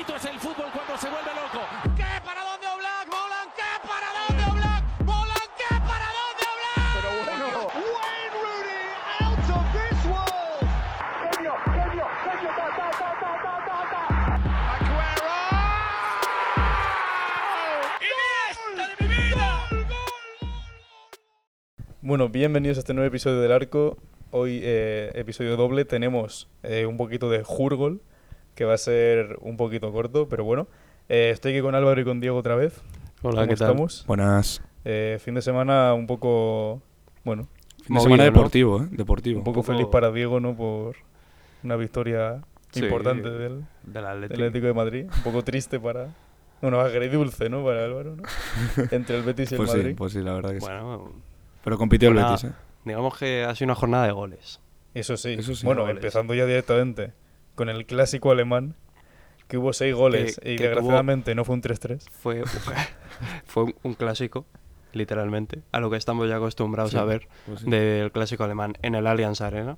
bonito es el fútbol cuando se vuelve loco. ¿Qué para dónde Oblak? Molan, ¿qué para dónde Oblak? Molan, ¿qué para dónde Oblak? Pero bueno, Wayne Rooney out of this world. genio, genio, genio, ta, ta, ta, ta, ta, ta, ta. Aguero. Iniesta de mi vida. Gol, gol, Bueno, bienvenidos a este nuevo episodio del Arco. Hoy, eh, episodio doble, tenemos eh, un poquito de Jurgol, que va a ser un poquito corto, pero bueno. Eh, estoy aquí con Álvaro y con Diego otra vez. Hola, ¿Cómo ¿qué tal? estamos? Buenas. Eh, fin de semana un poco, bueno, Fin de Movido, semana ¿no? deportivo, ¿eh? Deportivo. un poco poco- feliz para Diego, ¿no? Por una victoria Sí, importante del, Del del Atlético. Atlético de Madrid. Un poco triste para... Bueno, agridulce, ¿no? Para Álvaro, ¿no? Entre el Betis y el Pues Madrid. sí, pues sí, la verdad que sí. Bueno, Pero compitió el Betis, ¿eh? digamos que ha sido una jornada de goles. Eso sí. Eso sí. bueno, Goles. empezando ya directamente con el clásico alemán, que hubo seis goles Que- y que desgraciadamente no fue un 3-3. Fue, fue un, clásico, literalmente, a lo que estamos ya acostumbrados Sí, a ver pues sí. del clásico alemán en el Allianz Arena.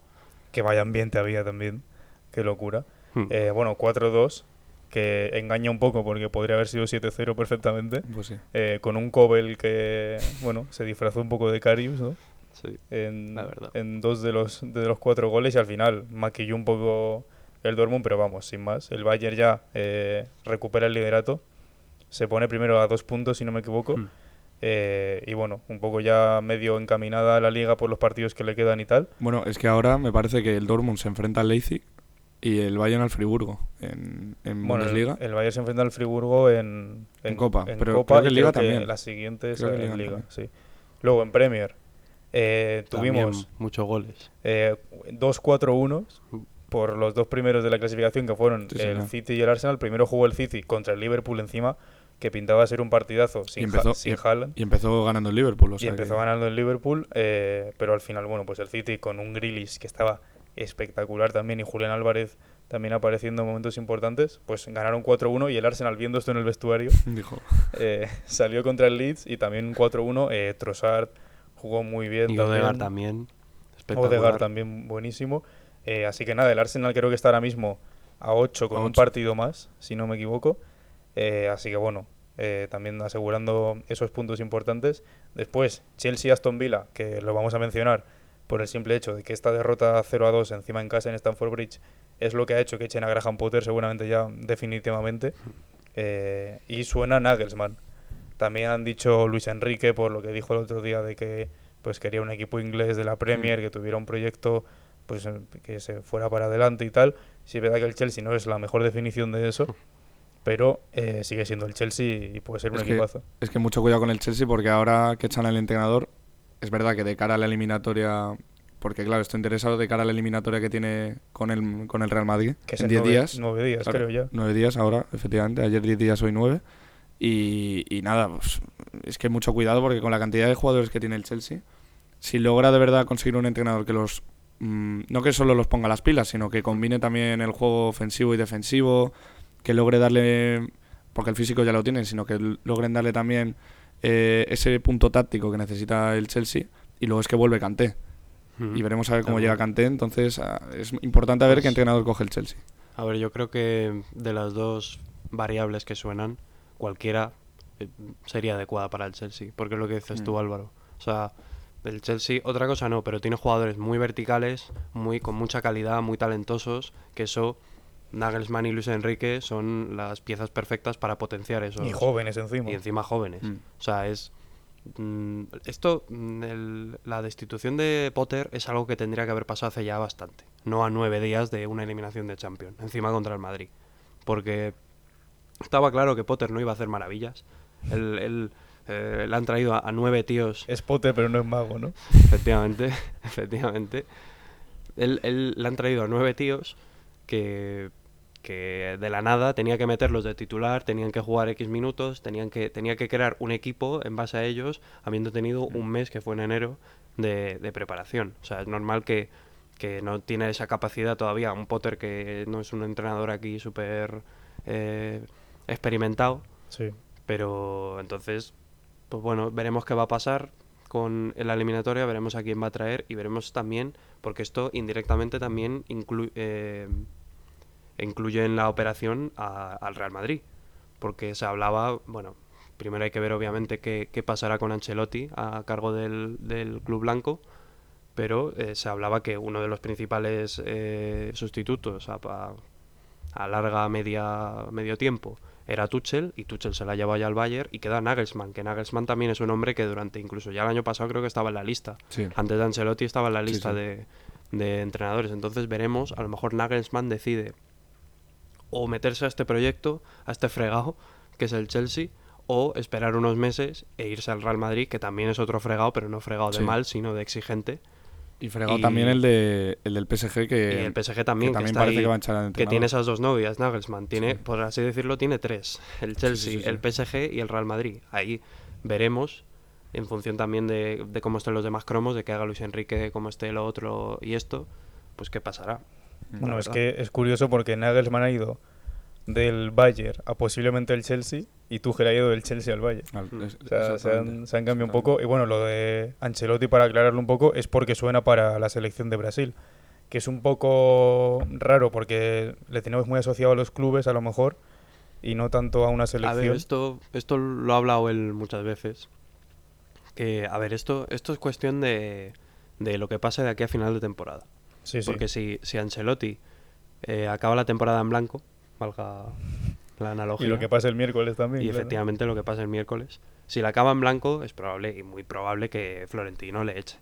Que vaya ambiente había también. Qué locura. Hmm. Eh, bueno, 4-2, que engaña un poco porque podría haber sido 7-0 perfectamente. Pues sí. eh, con un Kobel que, bueno, se disfrazó un poco de Karius, ¿no? Sí. En, La verdad. en dos de los, de los cuatro goles y al final maquilló un poco el Dortmund, pero vamos, sin más. El Bayern ya eh, recupera el liderato. Se pone primero a dos puntos, si no me equivoco. Hmm. Eh, y bueno, un poco ya medio encaminada a la liga por los partidos que le quedan y tal. Bueno, es que ahora me parece que el Dortmund se enfrenta al Leipzig y el Bayern al Friburgo en, en Bueno, el, Bundesliga. el Bayern se enfrenta al Friburgo en, En Copa, en pero Copa creo que en Liga creo que también. La siguiente es en Liga, Liga sí. Luego en Premier eh, También tuvimos muchos goles. eh, dos 4-1 por los dos primeros de la clasificación que fueron Sí, el señor. City y el Arsenal. Primero jugó el City contra el Liverpool encima, que pintaba ser un partidazo sin, Y empezó- Ha- sin y- Haaland. Y empezó ganando el Liverpool. O Y sea empezó que- ganando el Liverpool, eh, pero al final, bueno, pues el City con un Grealish que estaba espectacular también y Julián Álvarez también apareciendo en momentos importantes, pues ganaron 4-1 y el Arsenal viendo esto en el vestuario Dijo. eh, salió contra el Leeds y también un 4-1. Eh, Trossard jugó muy bien. Y también. Odegaard también. Espectacular. Odegaard también buenísimo. Eh, así que nada, el Arsenal creo que está ahora mismo a 8 con A un partido más, si no me equivoco. Eh, así que bueno, eh, también asegurando esos puntos importantes. Después, Chelsea-Aston Villa, que lo vamos a mencionar por el simple hecho de que esta derrota 0 a 2 encima en casa en Stamford Bridge es lo que ha hecho que echen a Graham Potter seguramente ya definitivamente. Eh, y suena Nagelsmann. También han dicho Luis Enrique por lo que dijo el otro día de que pues quería un equipo inglés de la Premier que tuviera un proyecto pues eh, que se fuera para adelante y tal. Sí es verdad que el Chelsea no es la mejor definición de eso, pero eh, sigue siendo el Chelsea y puede ser un Es que- equipazo. Es que mucho cuidado con el Chelsea porque ahora que echan al entrenador, es verdad que de cara a la eliminatoria, porque claro, estoy interesado de cara a la eliminatoria que tiene con el, con el Real Madrid Que es en en 10 nueve- días. nueve días, Claro, creo ya. Nueve días ahora, efectivamente. Ayer 10 días, hoy 9. Y, y nada, pues, es que mucho cuidado porque con la cantidad de jugadores que tiene el Chelsea, si logra de verdad conseguir un entrenador que los. Mm, no que solo los ponga las pilas, sino que combine también el juego ofensivo y defensivo, que logre darle. Porque el físico ya lo tienen, sino que logren darle también eh, ese punto táctico que necesita el Chelsea. Y luego es que vuelve Kanté. Mm. Y veremos a ver cómo llega Kanté. Entonces ah, es importante ver Pues- qué entrenador coge el Chelsea. A ver, yo creo que de las dos variables que suenan, cualquiera eh, sería adecuada para el Chelsea, porque es lo que dices tú, Mm. Álvaro. O sea, el Chelsea, otra cosa no, pero tiene jugadores muy verticales, muy con mucha calidad, muy talentosos, que eso Nagelsmann y Luis Enrique son las piezas perfectas para potenciar eso. Y jóvenes encima. Y encima jóvenes. Mm. O sea, es. mm, esto, mm, el- la destitución de Potter es algo que tendría que haber pasado hace ya bastante. No a nueve días de una eliminación de Champions, encima contra el Madrid. Porque estaba claro que Potter no iba a hacer maravillas. Él, eh, le han traído a, a nueve tíos Es Potter, pero no es mago, ¿no? Efectivamente, efectivamente. Él, él- le han traído a nueve tíos que, que de la nada tenía que meterlos de titular, tenían que jugar X minutos, tenían que, tenía que crear un equipo en base a ellos, habiendo tenido un mes, que fue en enero, de, de preparación. O sea, es normal que, que no tiene esa capacidad todavía. Un Potter que no es un entrenador aquí súper eh, experimentado, Sí. pero entonces, pues bueno, veremos qué va a pasar con la eliminatoria, veremos a quién va a traer y veremos también, porque esto indirectamente también eh, incluye en la operación a- al Real Madrid. Porque se hablaba, bueno, primero hay que ver obviamente qué, qué pasará con Ancelotti a cargo del, del Club Blanco, pero eh, se hablaba que uno de los principales eh, sustitutos a, a- a larga media medio tiempo era Tuchel y Tuchel se la llevó ya al Bayern y queda Nagelsmann, que Nagelsmann también es un hombre que durante incluso ya el año pasado creo que estaba en la lista. Sí. Antes de Ancelotti estaba en la lista sí. De, de entrenadores. Entonces veremos, a lo mejor Nagelsmann decide o meterse a este proyecto, a este fregado, que es el Chelsea, o esperar unos meses e irse al Real Madrid, que también es otro fregado, pero no fregado de mal, sino de exigente. Y fregado Y- también el, de, el del PSG que, y el PSG también, que que, también está parece ahí, que va a echar al que tiene esas dos novias, Nagelsmann. Tiene, Sí. por así decirlo, tiene tres. El Chelsea, sí, sí. el PSG y el Real Madrid. Ahí veremos, en función también de, de cómo estén los demás cromos, de que haga Luis Enrique, cómo esté lo otro y esto, pues qué pasará. Bueno, la es que es curioso porque Nagelsmann ha ido del Bayern a posiblemente el Chelsea y Tuchel ha ido del Chelsea al Bayern. Al- es- O sea, se han, se han cambiado un poco. Y bueno, lo de Ancelotti, para aclararlo un poco, es porque suena para la selección de Brasil. Que es un poco raro porque le tenemos muy asociado a los clubes, a lo mejor, y no tanto a una A selección. ver, esto, esto lo ha hablado él muchas veces. Que, a ver, esto, esto es cuestión de, de lo que pase de aquí a final de temporada. sí, sí. Porque si, si Ancelotti eh, acaba la temporada en blanco, valga la analogía. Y lo que pasa el miércoles también. y claro. efectivamente lo que pasa el miércoles. Si la acaba en blanco, es probable y muy probable que Florentino le eche.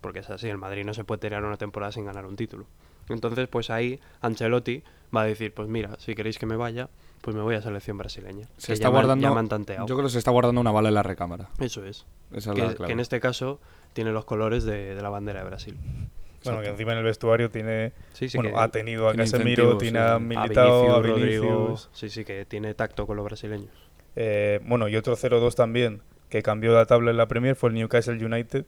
Porque es así, el Madrid no se puede tirar una temporada sin ganar un título. Entonces, pues ahí Ancelotti va a decir, pues mira, si queréis que me vaya, pues me voy a selección brasileña. Se que está me guardando. me. Yo creo que se está guardando una bala en la recámara. Eso es. Esa es Que, la que clave. en este caso tiene los colores de, de la bandera de Brasil. Bueno, que encima en el vestuario tiene. Sí, sí, bueno, ha tenido a Casemiro, tiene a. Militao, a Vinicius, Rodrigo, sí, sí, que tiene tacto con los brasileños. Eh, bueno, y otro 0-2 también, que cambió la tabla en la Premier, fue el Newcastle United.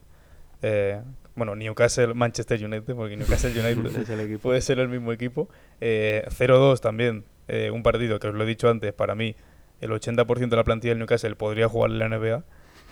Eh, bueno, Newcastle Manchester United, porque Newcastle United Es el equipo. puede ser el mismo equipo. Eh, 0-2 también, eh, un partido que os lo he dicho antes, para mí el 80% de la plantilla del Newcastle podría jugar en la NBA,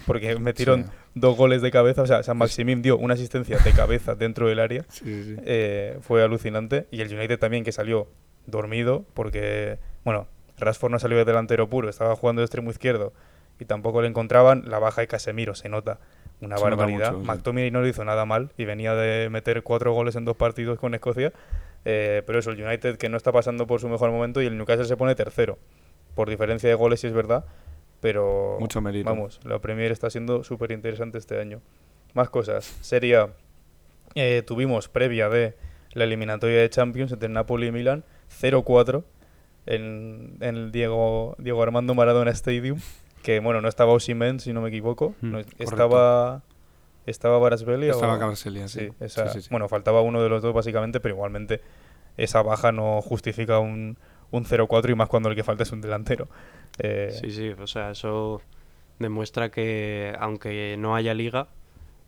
porque metieron Sí. dos goles de cabeza, o sea, San Maximín dio una asistencia de cabeza dentro del área. Sí, sí, sí. Eh, fue alucinante. Y el United también, que salió dormido, porque, bueno, Rashford no salió de delantero puro, estaba jugando de extremo izquierdo y tampoco le encontraban. La baja de Casemiro se nota una Se barbaridad. mucho, sí. McTominay no lo hizo nada mal y venía de meter cuatro goles en dos partidos con Escocia. Eh, pero eso, el United que no está pasando por su mejor momento y el Newcastle se pone tercero. Por diferencia de goles, sí es verdad. Pero Mucho mérito. vamos, la Premier está siendo súper interesante este año. Más cosas. Sería eh, tuvimos previa de la eliminatoria de Champions entre Napoli y Milan 0-4 en, en el Diego, Diego Armando Maradona Stadium que bueno no estaba Osimhen si no me equivoco Mm, no, estaba estaba Varasveli o- Estaba sí. esa- Sí, sí, sí. bueno faltaba uno de los dos básicamente pero igualmente esa baja no justifica un, un 0-4 y más cuando el que falta es un delantero Eh, Sí, sí, o sea, eso demuestra que aunque no haya liga,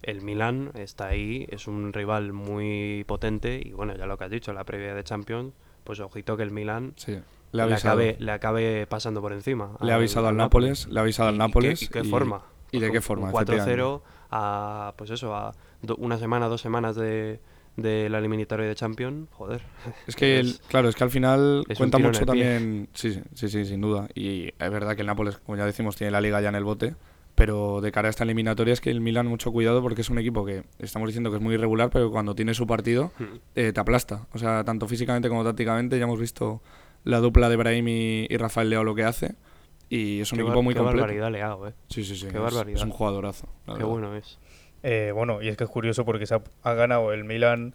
el Milan está ahí, es un rival muy potente y bueno, ya lo que has dicho, la previa de Champions, pues ojito que el Milan Sí. Le ha acabe, le acabe pasando por encima. le ha avisado al Nápoles, le ha avisado al ¿Y- y Nápoles. qué- ¿Y qué forma? ¿Y de qué forma? con 4-0 efectivamente. a, pues eso, a do- una semana, dos semanas de, de la eliminatoria de Champions, joder. Es que, el- claro, es que al final es cuenta mucho también. Sí, sí, sí, sin duda. Y es verdad que el Nápoles, como ya decimos, tiene la liga ya en el bote. Pero de cara a esta eliminatoria es que el Milan, mucho cuidado porque es un equipo que estamos diciendo que es muy irregular, pero cuando tiene su partido eh, te aplasta. O sea, tanto físicamente como tácticamente. Ya hemos visto la dupla de Brahim y, y Rafael Leao lo que hace. Y es un Qué equipo muy qué completo. barbaridad le hago, eh. Sí, sí, sí. Qué es- barbaridad. Es un jugadorazo. Qué verdad. bueno es. Eh, bueno, y es que es curioso porque se ha, ha ganado el Milan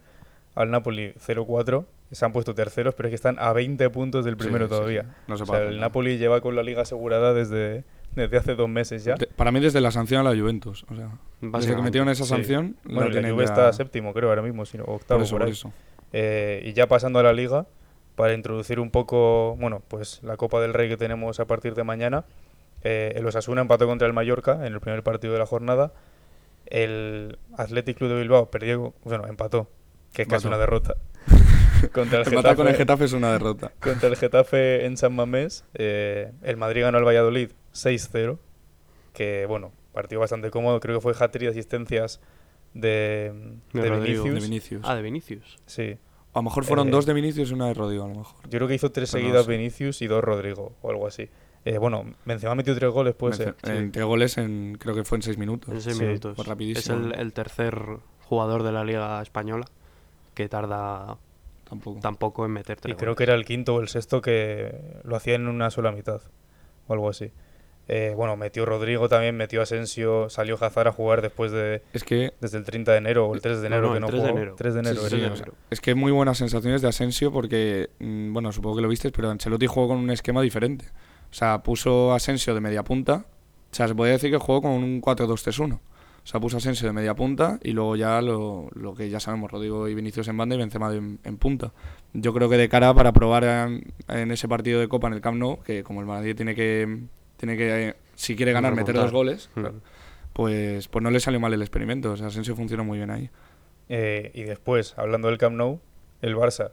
al Napoli 0-4. Se han puesto terceros, pero es que están a 20 puntos del primero sí, todavía. sí. No se o sea, el. Napoli lleva con la liga asegurada desde, desde hace dos meses ya. De- para mí, desde la sanción a la Juventus. O sea, desde que metieron esa sanción, la Bueno, la Juve ya- está séptimo, creo, ahora mismo, sino octavo por eso, por por ahí. eso. Eh, y ya pasando a la liga, para introducir un poco, bueno, pues la Copa del Rey que tenemos a partir de mañana. eh, el Osasuna empató contra el Mallorca en el primer partido de la jornada. El Athletic Club de Bilbao perdió, bueno, empató, que es casi una derrota. contra el Empatar con el Getafe, Getafe es una derrota. contra el Getafe en San Mamés. eh, el Madrid ganó al Valladolid 6-0, que bueno, partido bastante cómodo. Creo que fue hat-trick de asistencias de, De de Rodrigo. Vinicius. De Vinicius. Ah, de Vinicius. Sí. A lo mejor fueron Eh, dos de Vinicius y una de Rodrigo, a lo mejor. Yo creo que hizo tres no seguidas sé. Vinicius y dos Rodrigo, o algo así. Eh, bueno, Benzema metió tres goles, puede ser. En tres goles, en, creo que fue en seis minutos. En seis Sí, minutos. es el, el tercer jugador de la Liga Española que tarda Tampoco. en meter Y tres creo goles. que era el quinto o el sexto que lo hacía en una sola mitad, o algo así. Eh, bueno, metió Rodrigo también, metió Asensio, salió Hazard a jugar después de Es que desde el 30 de enero o el 3 de enero no, que no 3 de jugó. enero. 3 de enero, Sí, era. sí, de o enero. sea, es que muy buenas sensaciones de Asensio porque, mm, bueno, supongo que lo viste, pero Ancelotti jugó con un esquema diferente. O sea, puso Asensio de media punta. O sea, se puede decir que jugó con un 4-2-3-1. O sea, puso Asensio de media punta y luego ya lo, lo que ya sabemos, Rodrigo y Vinicius en banda y Benzema de- en, punta. Yo creo que de cara para probar en, en ese partido de Copa en el Camp Nou, que como el Madrid tiene que, tiene que eh, si quiere ganar, meter dos goles, Mm. pues, pues no le salió mal el experimento. O sea, Asensio funcionó muy bien ahí. Eh, y después, hablando del Camp Nou, el Barça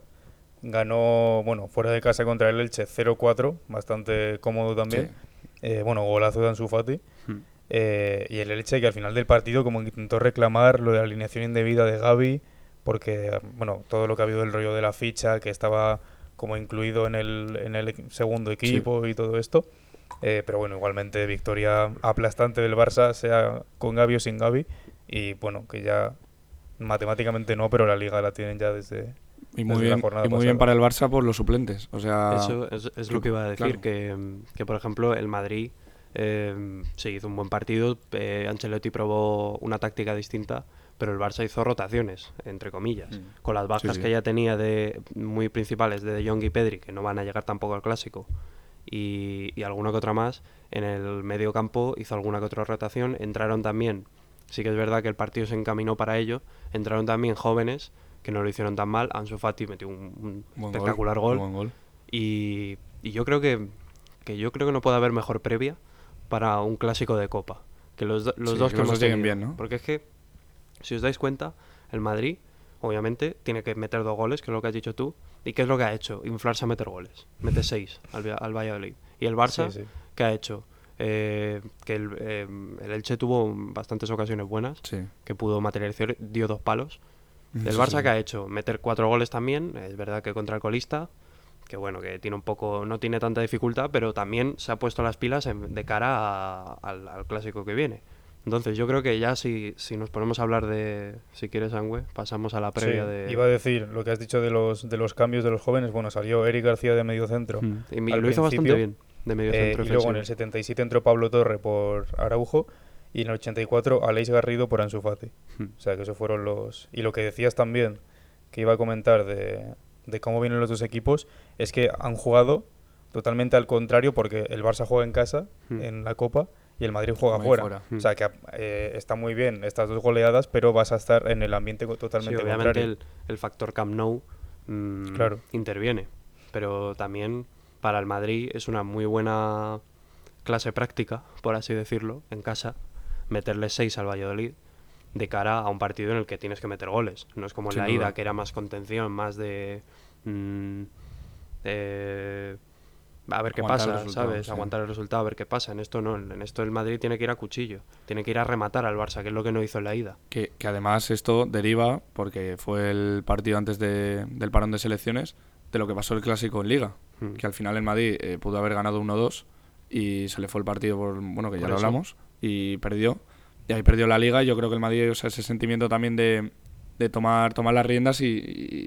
ganó, bueno, fuera de casa contra el Elche 0-4, bastante cómodo también. Sí. Eh, bueno, golazo de Ansu Fati. Hmm. Eh, y el Elche que al final del partido como intentó reclamar lo de la alineación indebida de Gaby, porque, bueno, todo lo que ha habido del rollo de la ficha, que estaba como incluido en el, en el segundo equipo y todo esto. Eh, pero bueno, igualmente victoria aplastante del Barça, sea con Gaby o sin Gaby. Y bueno, que ya matemáticamente no, pero la liga la tienen ya desde... Y muy bien, y muy bien para el Barça por los suplentes. O sea, Eso es, es lo que iba a decir, claro. que, que, por ejemplo el Madrid eh, sí hizo un buen partido, eh, Ancelotti probó una táctica distinta, pero el Barça hizo rotaciones, entre comillas, Mm. con las bajas sí. que ya tenía de muy principales de De Jong y Pedri, que no van a llegar tampoco al clásico, y, y alguna que otra más, en el medio campo hizo alguna que otra rotación, entraron también, sí que es verdad que el partido se encaminó para ello, entraron también jóvenes que no lo hicieron tan mal, Ansu Fati metió un, un espectacular gol, y, y yo creo que, que yo creo que no puede haber mejor previa para un clásico de copa que los, los Sí, dos que que hemos tenido. bien, ¿no? Porque es que si os dais cuenta, el Madrid obviamente tiene que meter dos goles, que es lo que has dicho tú, y qué es lo que ha hecho, inflarse a meter goles, mete seis al, al Valladolid. Y el Barça Sí, sí. ¿qué ha hecho? Eh, que el, eh, el Elche tuvo bastantes ocasiones buenas, Sí. que pudo materializar, dio dos palos. El Sí, Barça sí. que ha hecho meter cuatro goles también, es verdad que contra el colista, que bueno, que tiene un poco, no tiene tanta dificultad, pero también se ha puesto las pilas en- de cara a- al, al clásico que viene. Entonces yo creo que ya si, si nos ponemos a hablar de, si quieres, Angüe, pasamos a la previa Sí, de... Iba a decir lo que has dicho de los, de los cambios de los jóvenes. Bueno, salió Eric García de medio centro. Mm. Y lo hizo bastante bien, de medio eh, centro y luego en el ofensivo. 77 entró Pablo Torre por Araujo y en el 84 Aleix Garrido por Ansu Fati. Mm. O sea, que esos fueron los... Y lo que decías también, que iba a comentar de, de cómo vienen los dos equipos, es que han jugado totalmente al contrario porque el Barça juega en casa, Mm. en la Copa, y el Madrid juega fuera. fuera. Mm. O sea, que eh, está muy bien estas dos goleadas, pero vas a estar en el ambiente co- Sí, totalmente obviamente contrario. el, el factor Camp Nou mm, Claro. interviene, pero también para el Madrid es una muy buena clase práctica, por así decirlo, en casa, meterle 6 al Valladolid de cara a un partido en el que tienes que meter goles. No es como en Sin la duda. ida, que era más contención, más de... mm, eh, a ver qué Aguantar pasa, ¿sabes? sí. Aguantar el resultado, a ver qué pasa. En esto no, en esto el Madrid tiene que ir a cuchillo, tiene que ir a rematar al Barça, que es lo que no hizo en la ida. Que, que además esto deriva, porque fue el partido antes de- del parón de selecciones, de lo que pasó el clásico en Liga. Mm. Que al final el Madrid eh, pudo haber ganado 1-2 y se le fue el partido por, bueno, que ya Por lo eso. hablamos, y perdió. Y ahí perdió la Liga y yo creo que el Madrid, o sea, ese sentimiento también de, de tomar, tomar las riendas y,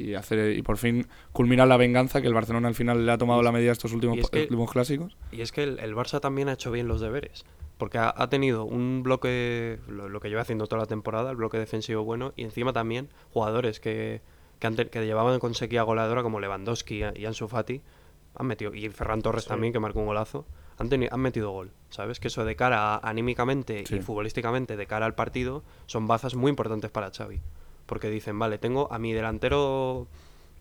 y hacer y por fin culminar la venganza que el Barcelona al final le ha tomado la medida a estos últimos, y es que- últimos clásicos. Y es que el, el Barça también ha hecho bien los deberes. Porque ha, ha tenido un bloque, lo, lo que lleva haciendo toda la temporada, el bloque defensivo bueno, y encima también jugadores que, que, que llevaban con sequía goleadora como Lewandowski y Ansu Fati, han metido, y Ferran Torres también, que marcó un golazo, han, teni- han metido gol. ¿Sabes? Que eso de cara a- anímicamente Sí. y futbolísticamente, de cara al partido, son bazas muy importantes para Xavi. Porque dicen, vale, tengo a mi delantero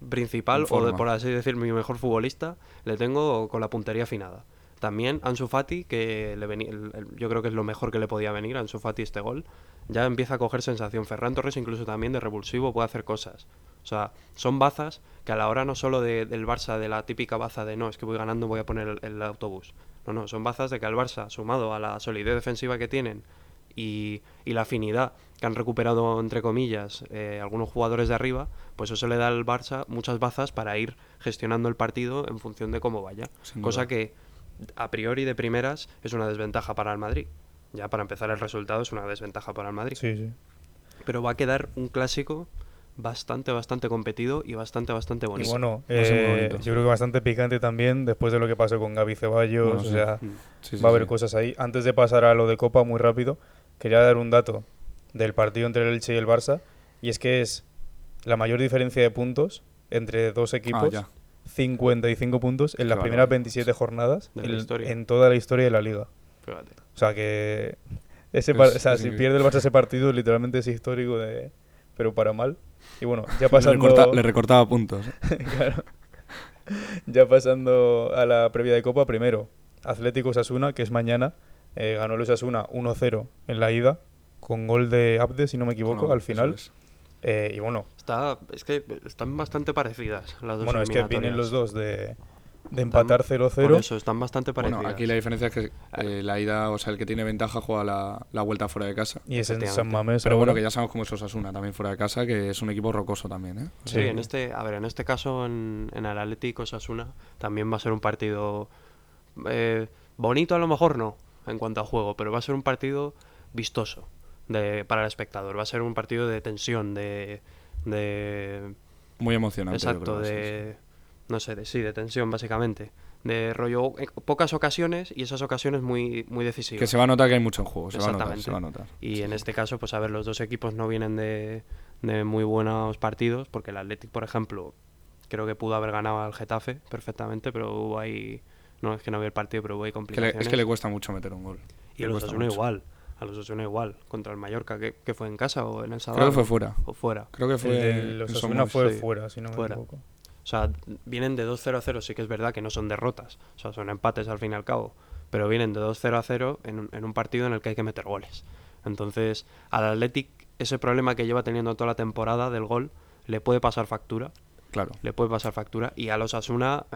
principal, o de, por así decir, mi mejor futbolista, le tengo con la puntería afinada. También Ansu Fati, que le el- yo creo que es lo mejor que le podía venir a Ansu Fati este gol, ya empieza a coger sensación. Ferran Torres incluso también de revulsivo puede hacer cosas. O sea, son bazas que a la hora no solo de- del Barça, de la típica baza de no, es que voy ganando, voy a poner el, el autobús. No, no, son bazas de que al Barça, sumado a la solidez defensiva que tienen y, y la afinidad que han recuperado, entre comillas, eh, algunos jugadores de arriba, pues eso le da al Barça muchas bazas para ir gestionando el partido en función de cómo vaya. Sin Cosa duda. que a priori de primeras es una desventaja para el Madrid. Ya para empezar el resultado es una desventaja para el Madrid. Sí, sí. Pero va a quedar un clásico bastante, bastante competido y bastante, bastante Y bonito. bueno, ser muy eh, bonito. yo creo que bastante picante también después de lo que pasó con Gaby Ceballos. Bueno, o sí. sea, Mm. Sí, sí, va a haber sí. cosas ahí. Antes de pasar a lo de Copa, muy rápido, quería dar un dato del partido entre el Elche y el Barça. Y es que es la mayor diferencia de puntos entre dos equipos. Ah, ya. 55 puntos en las Qué primeras bárbaro. 27 jornadas la en, toda la historia de la liga. Fíjate. O sea que ese Es- par- o sea, si pierde el Barça ese partido literalmente es histórico de pero para mal. Y bueno, ya Le, pasando recorta- le recortaba puntos. Claro. Ya pasando a la previa de Copa, primero, Atlético Osasuna, que es mañana, eh, ganó el Osasuna 1-0 en la ida, con gol de Abde, si no me equivoco, No, al final. es. Eh, y bueno, Está, es que están bastante parecidas las dos bueno es que vienen los dos de, de empatar Por 0-0. eso, están bastante parecidas. Bueno, aquí la diferencia es que eh, la ida, o sea, el que tiene ventaja juega la, la vuelta fuera de casa. Y es en. San Mamés. Pero bueno, que ya sabemos cómo es Osasuna también fuera de casa, que es un equipo rocoso también, ¿eh? Sí, Sí. en este, a ver, en este caso en, en el Atlético Osasuna también va a ser un partido eh, bonito a lo mejor no, en cuanto a juego, pero va a ser un partido vistoso de, para el espectador, va a ser un partido de tensión, de, de Muy emocionante. exacto, creo, sí, de no sé, de sí, de tensión básicamente, de rollo eh, pocas ocasiones y esas ocasiones muy muy decisivas. Que se va a notar que hay mucho en juego, se va a notar, Exactamente. se va a notar. Y Sí, en sí. este caso, pues a ver, los dos equipos no vienen de, de muy buenos partidos, porque el Athletic, por ejemplo, creo que pudo haber ganado al Getafe perfectamente, pero hubo ahí, no es que no vi el partido, pero hubo ahí Que le- complicaciones. es que le cuesta mucho meter un gol. y a los Osasuna igual, a los Osasuna igual, contra el Mallorca, que, que fue en casa o en el Sadar. Creo que fue fuera. O fuera. Creo que El fue. del en Osasuna Somos. fue sí. fuera, si no me Fuera. equivoco. O sea, vienen de 2-0 a 0, sí que es verdad que no son derrotas, o sea, son empates al fin y al cabo, pero vienen de 2-0 a 0 en un, en un partido en el que hay que meter goles. Entonces, al Athletic, ese problema que lleva teniendo toda la temporada del gol, le puede pasar factura, Claro. le puede pasar factura, y a los Asuna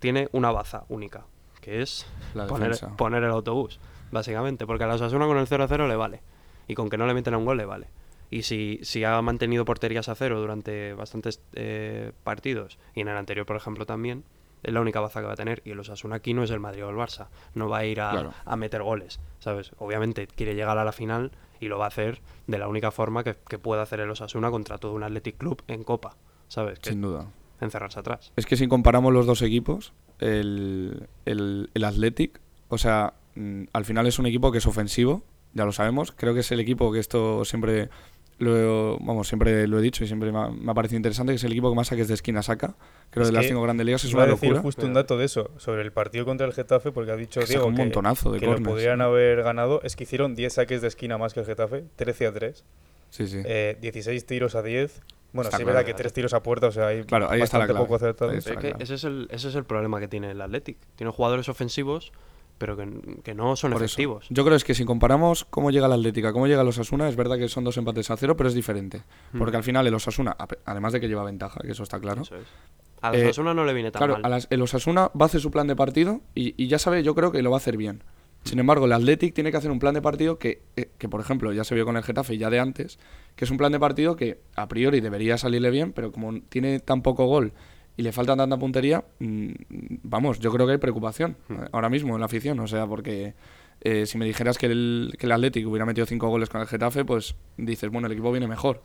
tiene una baza única, que es La poner, el autobús, básicamente, porque a los Asuna con el 0 a 0 le vale, y con que no le meten a un gol le vale. Y si, si ha mantenido porterías a cero durante bastantes eh, partidos, y en el anterior, por ejemplo, también, es la única baza que va a tener. Y el Osasuna aquí no es el Madrid o el Barça. No va a ir a, Claro. a meter goles, ¿sabes? Obviamente quiere llegar a la final y lo va a hacer de la única forma que, que puede hacer el Osasuna contra todo un Athletic Club en Copa, ¿sabes? Que Sin duda. encerrarse atrás. Es que si comparamos los dos equipos, el, el, el Athletic, o sea, mm, al final es un equipo que es ofensivo, ya lo sabemos. Creo que es el equipo que esto siempre lo, he- vamos, siempre lo he dicho y siempre me ha, me ha parecido interesante, que es el equipo que más saques de esquina saca. Creo Es que de las cinco grandes ligas es una decir locura. justo un dato de eso, sobre el partido contra el Getafe, porque ha dicho Diego un que, montonazo de que lo podrían haber ganado. Es que hicieron 10 saques de esquina más que el Getafe, 13 a 3. Sí, sí. Eh, 16 tiros a 10. Bueno, Está sí es verdad que 3 tiros a puerta, o sea, hay Claro, ahí está la poco está. Es que ese, es el, ese es el problema que tiene el Athletic. Tiene jugadores ofensivos, pero que, que no son Por eso. efectivos. Yo creo es que si comparamos cómo llega la Atlética, cómo llega el Osasuna, es verdad que son dos empates a cero, pero es diferente. Hmm. Porque al final el Osasuna, además de que lleva ventaja, que eso está claro, Eso es. A los Eh, Osasuna no le viene tan Claro, mal. a las- el Osasuna va a hacer su plan de partido y, y ya sabe, yo creo que lo va a hacer bien. Sin embargo, el Athletic tiene que hacer un plan de partido que, eh, que, por ejemplo, ya se vio con el Getafe ya de antes, que es un plan de partido que a priori debería salirle bien, pero como tiene tan poco gol y le falta tanta puntería, mm, vamos, yo creo que hay preocupación Hmm. ahora mismo en la afición. O sea, porque eh, si me dijeras que el, que el Athletic hubiera metido cinco goles con el Getafe, pues dices, bueno, el equipo viene mejor.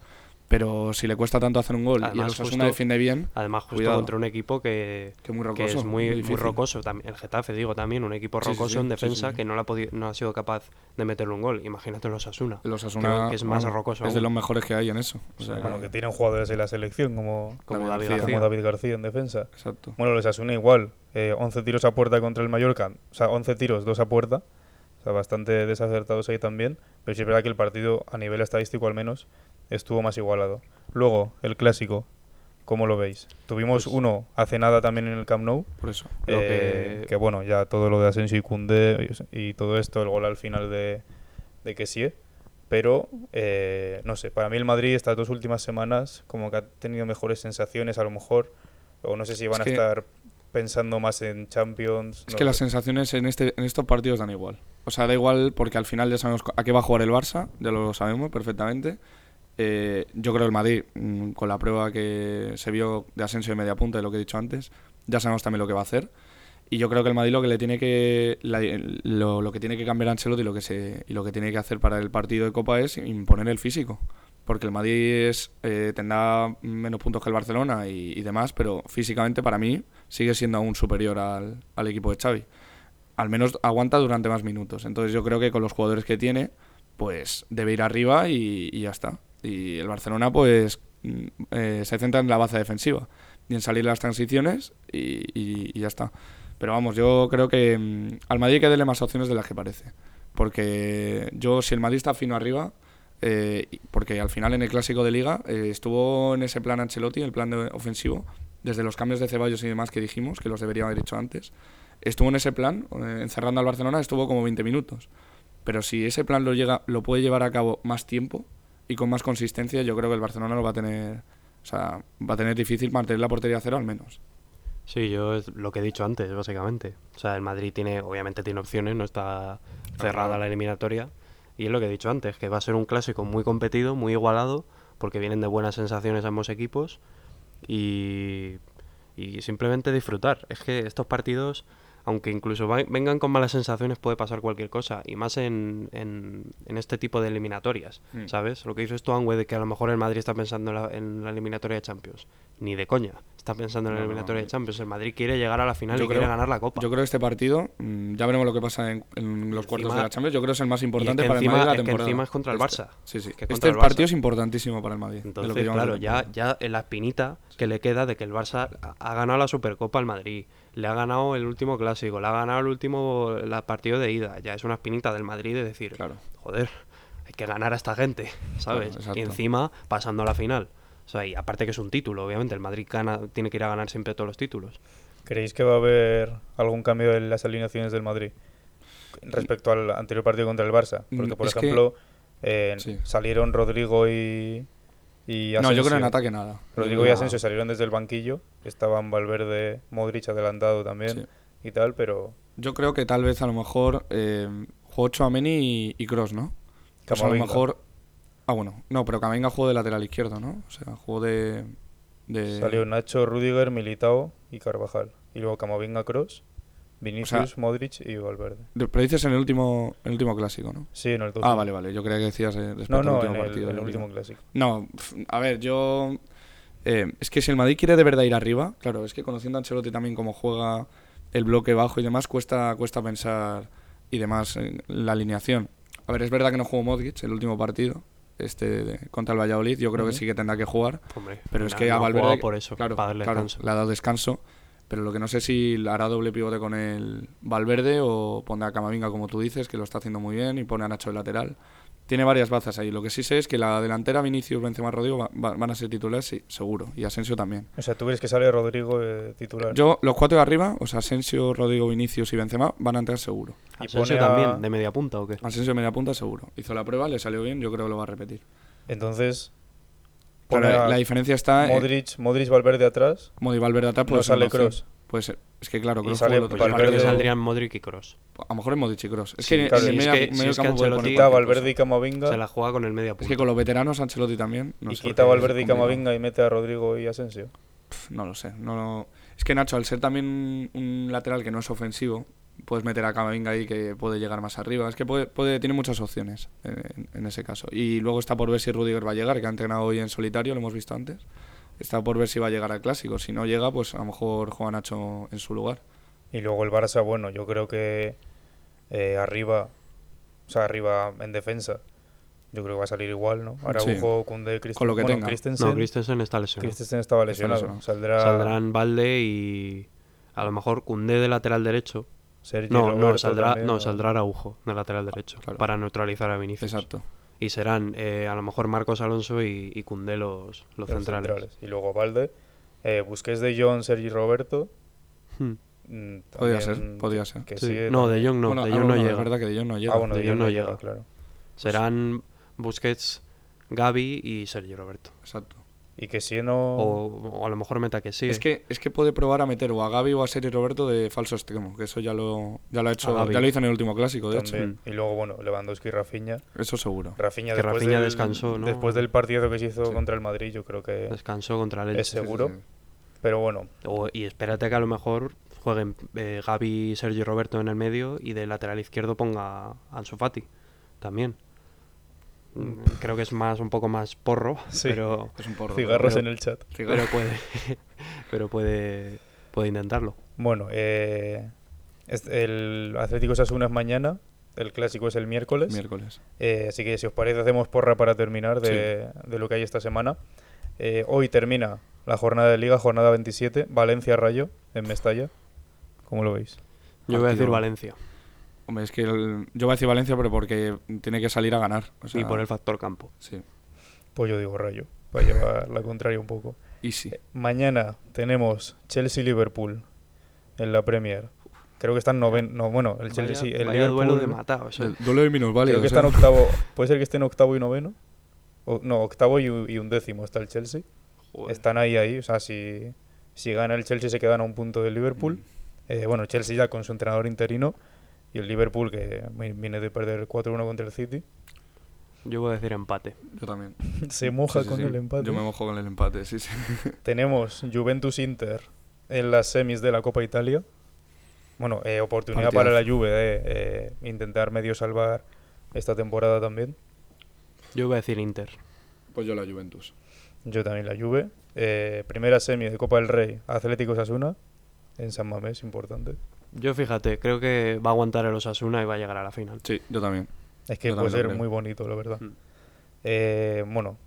Pero si le cuesta tanto hacer un gol y el Osasuna justo- defiende bien, Además, justo Cuidado. contra un equipo que, que muy que rocoso. es muy, muy rocoso. también El Getafe, digo, también, un equipo Sí, sí, rocoso sí, en defensa sí. que no, la ha no ha sido capaz de meterle un gol. Imagínate los. El Osasuna que es más rocoso Es de los mejores que hay en eso. O sea, Bueno, que tienen jugadores en la selección como, Como David García. García. como David García en defensa. Exacto. Bueno, los Asuna igual, eh, 11 tiros a puerta contra el Mallorca, o sea, 11 tiros, 2 a puerta, o sea, bastante desacertados ahí también, pero sí es verdad que el partido, a nivel estadístico al menos, estuvo más igualado. Luego, el clásico, ¿cómo lo veis? Tuvimos Pues- uno hace nada también en el Camp Nou, Por eso. Eh, que- que... bueno, ya todo lo de Asensio y Koundé y, todo esto, el gol al final de, de Kessie, pero eh, no sé, para mí el Madrid estas dos últimas semanas como que ha tenido mejores sensaciones a lo mejor, o no sé si van Es a estar pensando más en Champions. Es no que las sensaciones en, este, en estos partidos dan igual. O sea, da igual porque al final ya sabemos a qué va a jugar el Barça, ya lo sabemos perfectamente. Eh, yo creo el Madrid, mm, con la prueba que se vio de Asensio de media punta, de lo que he dicho antes, ya sabemos también lo que va a hacer. Y yo creo que el Madrid lo que le tiene que la- lo, lo que tiene que cambiar a Ancelotti y lo que se y lo que tiene que hacer para el partido de Copa es imponer el físico. Porque el Madrid eh, tendrá menos puntos que el Barcelona y, demás, pero físicamente para mí sigue siendo aún superior al, al equipo de Xavi. Al menos aguanta durante más minutos. Entonces yo creo que con los jugadores que tiene, pues debe ir arriba y, ya está. Y el Barcelona pues mm, eh, se centra en la base defensiva y en salir las transiciones y ya está. Pero vamos, yo creo que mm, al Madrid hay que darle más opciones de las que parece. Porque yo, si el Madrid está fino arriba, eh, porque al final en el clásico de liga eh, estuvo en ese plan Ancelotti, el plan de- ofensivo, desde los cambios de Ceballos y demás que dijimos, que los debería haber hecho antes, estuvo en ese plan, eh, encerrando al Barcelona, estuvo como 20 minutos. Pero si ese plan lo, llega, lo puede llevar a cabo más tiempo y con más consistencia, yo creo que el Barcelona lo va a tener, o sea, va a tener difícil mantener la portería a cero al menos. Sí, yo es lo que he dicho antes, básicamente. O sea, el Madrid tiene, obviamente tiene opciones, no está cerrada la eliminatoria. Y es lo que he dicho antes, que va a ser un clásico muy competido, muy igualado, porque vienen de buenas sensaciones ambos equipos. Y, y simplemente disfrutar. Es que estos partidos, aunque incluso va- vengan con malas sensaciones, puede pasar cualquier cosa. Y más en, en, en este tipo de eliminatorias, Mm. ¿sabes? Lo que dices tú, Angüe, de que a lo mejor el Madrid está pensando en la, en la eliminatoria de Champions. Ni de coña. Está pensando en eliminatoria no. de Champions. El Madrid quiere llegar a la final Yo y quiere ganar la Copa. Yo creo que este partido, mm, ya veremos lo que pasa en, en los cuartos de la Champions, yo creo que es el más es importante que para encima, el Madrid de es la que temporada. encima es contra el Este. Barça. Sí, sí. Que Este el partido es importantísimo para el Madrid. de lo que Entonces, claro, ya, ya la espinita que le queda de que el Barça ha- ganado la Supercopa al Madrid, le ha ganado el último clásico, le ha ganado el último la partido de ida, ya es una espinita del Madrid de decir, Claro. joder, hay que ganar a esta gente, ¿sabes? Claro, y encima pasando a la final. O sea, y aparte que es un título, obviamente, el Madrid gana, tiene que ir a ganar siempre todos los títulos. ¿Creéis que va a haber algún cambio en las alineaciones del Madrid respecto al anterior partido contra el Barça? Porque, Mm, por es que- ejemplo, eh, Sí. salieron Rodrigo y, y No, yo creo en Asensio. ataque nada. Rodrigo y. Asensio salieron desde el banquillo, estaban Valverde, Modric adelantado también Sí. y tal, pero Yo creo que tal vez a lo mejor eh, jugó Chouameni y, y Cross, ¿no? Pues a lo mejor... Ah, bueno. No, pero Camavinga jugó de lateral izquierdo, ¿no? O sea, jugó de... de... salió Nacho, Rudiger, Militao y Carvajal. Y luego Camavinga, Cross, Vinicius, Modric y Valverde. de- Pero dices en el último, en el último clásico, ¿no? Sí, en el Ah, vale, vale. Yo creía que decías eh, después No, del no, último en el, partido. en el último clásico. No, a ver, yo... eh, es que si el Madrid quiere de verdad ir arriba, claro, es que conociendo a Ancelotti también cómo juega el bloque bajo y demás, cuesta, cuesta pensar y demás en la alineación. A ver, es verdad que no jugó Modric el último partido este contra el Valladolid, yo creo que sí que tendrá que jugar, Hombre, pero es que a no Valverde... por eso, claro, para darle claro, le ha dado descanso, pero lo que no sé si hará doble pivote con el Valverde o pondrá a Camavinga como tú dices, que lo está haciendo muy bien, y pone a Nacho de lateral. Tiene varias bazas ahí. Lo que sí sé es que la delantera Vinicius, Benzema, Rodrigo va- va- van a ser titulares, sí, seguro. Y Asensio también. O sea, ¿tú crees que sale Rodrigo eh, titular? Yo, los cuatro de arriba, o sea, Asensio, Rodrigo, Vinicius y Benzema, van a entrar seguro. Y ¿Asensio pone a- también, de media punta o qué? Asensio de media punta, seguro. Hizo la prueba, le salió bien, yo creo que lo va a repetir. Entonces, a la diferencia está en Modric, Modric, Valverde atrás, Modi Valverde atrás, no puede ser sale una ser. Es que claro, Kroos sale otro Pues yo creo Valverde- que partido. saldrían Modric y Cross. A lo mejor es Modric y Kroos. Es Sí, que claro, en si el es media- que- si medio es que puede quita Valverde y. Camavinga, Se la juega con el media punta. Es que con los veteranos Ancelotti también. No y sé, quita Valverde y. Camavinga y mete a Rodrigo y Asensio. No lo sé. No, es que Nacho, al ser también un lateral que no es ofensivo, puedes meter a Camavinga ahí que puede llegar más arriba. Es que puede, puede- tiene muchas opciones en, en ese caso. Y luego está por ver si Rudiger va a llegar, que ha entrenado hoy en solitario, lo hemos visto antes. Está por ver si va a llegar al clásico. Si no llega, pues a lo mejor juega Nacho en su lugar. Y luego el Barça, bueno, yo creo que eh, arriba, o sea, arriba en defensa, yo creo que va a salir igual, ¿no? Araujo, Koundé, Christensen. Con lo que bueno, tenga. Christensen, No, Christensen está lesionado. Christensen estaba lesionado. lesionado. Saldrá Saldrán Valde y a lo mejor Cundé de lateral derecho. Sergio No, no, saldrá, también, no, saldrá Araujo de lateral derecho Claro. para neutralizar a Vinicius. Exacto. Y serán eh, a lo mejor Marcos Alonso y, y Koundé los, los los centrales. Y luego Valde, eh, Busquets de John, Sergi Roberto. Hmm. mm, Podría también ser, podría ser. que Sí. sigue No. De Jong no, Bueno, De ah, Jong no llega. Es verdad que De Jong no llega. Ah, bueno, De De Jong no no llega. llega, claro. Serán Busquets, Gaby y Sergio Roberto. Exacto. Y que si no... O, o a lo mejor meta que sí. Es que, es que puede probar a meter o a Gaby o a Seri Roberto de falso extremo, que eso ya lo, ya lo ha hecho, ya lo hizo en el último clásico, de hecho. Y luego, bueno, Lewandowski y Rafinha. Eso seguro. Rafinha, Que después, Rafinha del, descansó, ¿no? después del partido que se hizo Sí. contra el Madrid, yo creo que Descansó contra el es seguro. sí, sí. Pero bueno, O- y espérate que a lo mejor jueguen eh, Gaby y Sergio Roberto en el medio y de lateral izquierdo ponga a Ansu Fati también. Mm, Creo que es más un poco más porro, Sí. pero, Es un porro. cigarros pero- en el chat. Pero puede pero puede puede intentarlo. Bueno, eh, es- el Atlético Sasuna es mañana, el clásico es el miércoles. Miércoles. Eh, así que si os parece hacemos porra para terminar de, de lo que hay esta semana. Eh, hoy termina la jornada de liga, jornada 27, Valencia-Rayo en Mestalla. ¿Cómo lo veis? Yo voy a decir. Valencia Hombre, es que el- yo voy a decir Valencia, pero porque tiene que salir a ganar. o sea, y por el factor campo. Sí. Pues yo digo Rayo, para llevar la contraria un poco. Y sí. Mañana tenemos Chelsea-Liverpool en la Premier. Creo que están noven... No, bueno, el Vaya- Chelsea... el vaya Liverpool, duelo de matado. eso. El duelo de minusválidos. Creo que o sea. está en octavo... Puede ser que esté en octavo y noveno. O- no, octavo y, y un décimo está el Chelsea. Joder. Están ahí, ahí. O sea, si, si gana el Chelsea se quedan a un punto del Liverpool. Eh, bueno, Chelsea ya con su entrenador interino. Y el Liverpool que vi- viene de perder 4-1 contra el City. Yo voy a decir empate. Yo también. Se moja Sí, sí, con sí. el empate. Yo me mojo con el empate, sí, sí. Tenemos Juventus-Inter en las semis de la Copa Italia. Bueno, eh, oportunidad para la Juve de eh, intentar medio salvar esta temporada también. Yo voy a decir Inter. Pues yo la Juventus. Yo también la Juve. Eh, primera semi de Copa del Rey, Atlético Sasuna en San Mamés, importante. Yo fíjate, creo que va a aguantar el Osasuna y va a llegar a la final. Sí, yo también. Es que Yo puede ser muy bonito, la verdad. Mm. Eh, bueno,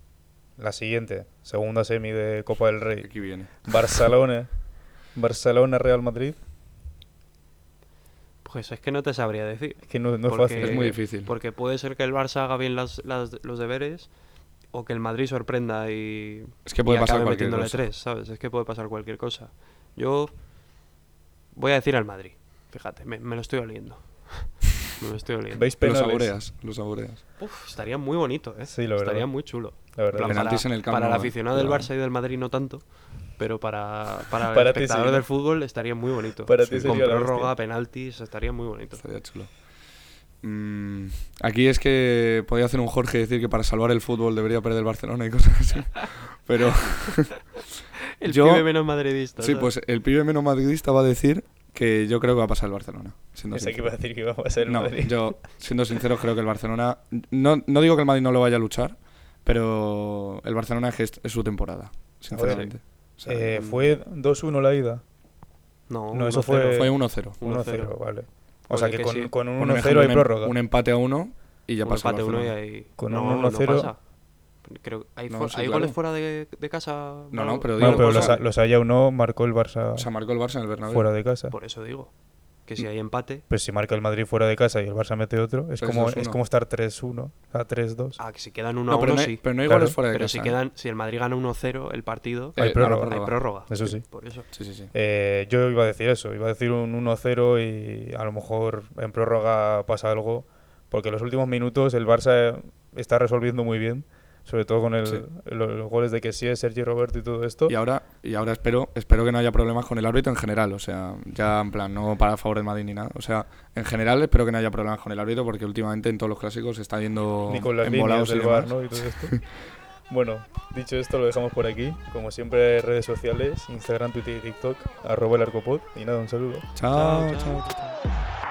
la siguiente, segunda semi de Copa del Rey, Aquí viene. Barcelona, Barcelona Real Madrid. Pues es que no te sabría decir. Es que no, no es fácil. Es muy difícil. Porque puede ser que el Barça haga bien las, las- los deberes o que el Madrid sorprenda y, Es que puede y pasar acabe cualquier metiéndole cosa. tres, ¿sabes? Es que puede pasar cualquier cosa. Yo voy a decir al Madrid. Fíjate, me, me lo estoy oliendo. me lo estoy oliendo. ¿Veis Lo penales? saboreas, lo saboreas. Uf, estaría muy bonito, ¿eh? Sí, verdad. Estaría muy chulo. La verdad. Plan, Penaltis para, en el Camp para el eh. aficionado del. Barça y del Madrid no tanto, pero para, para el Para ti sí, espectador ¿no? del fútbol estaría muy bonito. Para ti Con sería la prórroga, penaltis, estaría muy bonito. Estaría chulo. Mm, aquí es que podía hacer un Jorge decir que para salvar el fútbol debería perder el Barcelona y cosas así. Pero El Yo- pibe menos madridista. sí, ¿sabes? pues el pibe menos madridista va a decir que yo creo que va a pasar el Barcelona. Siendo Pensé que iba a decir que iba a ser el no, Madrid. yo, siendo sincero, creo que el Barcelona. No, no digo que el Madrid no lo vaya a luchar, pero el Barcelona es, es, su temporada, sinceramente. O sea, Eh, fue 2-1 la ida. No, No, eso 1-0. fue- fue 1-0. 1-0, vale. O Porque sea que que con, sí. con un Por 1-0 ejemplo, hay un prórroga. Un empate a uno y ya Un pasa el empate uno y ahí. Con no, un no 1-0. Creo, ¿Hay, No, fu- sí, ¿hay claro. goles fuera de, de casa? No, no, pero No, digo, pero o los, sea, los haya uno marcó el Barça O sea, marcó el Barça en el Bernabéu. fuera de casa. Por eso digo. Que si hay empate. Pues si marca el Madrid fuera de casa y el Barça mete otro, es 3-2-1. como, es como estar 3-1, o sea, 3-2. Ah, que si quedan 1 No, a pero 1 no hay, sí. pero no hay Claro, goles fuera de Pero casa. si, ¿eh? quedan, si el Madrid gana 1-0 el partido, Hay Eh, prórroga. a la hay prórroga. Eso sí. Por eso. Sí, sí, sí. Eh, yo iba a decir eso, iba a decir un 1-0 y a lo mejor en prórroga pasa algo, porque en los últimos minutos el Barça está resolviendo muy bien, sobre todo con el, Sí. los, goles de que sí es Sergio Roberto y todo esto. Y ahora, y ahora espero, espero que no haya problemas con el árbitro en general. O sea, ya en plan, no para favor del Madrid ni nada. O sea, en general espero que no haya problemas con el árbitro porque últimamente en todos los clásicos se está yendo ni con las líneas del bar. ¿no? Y todo esto. bueno, dicho esto, lo dejamos por aquí. Como siempre, redes sociales, Instagram, Twitter y TikTok, arroba el arcopod. Y nada, un saludo. Chao. chao. chao.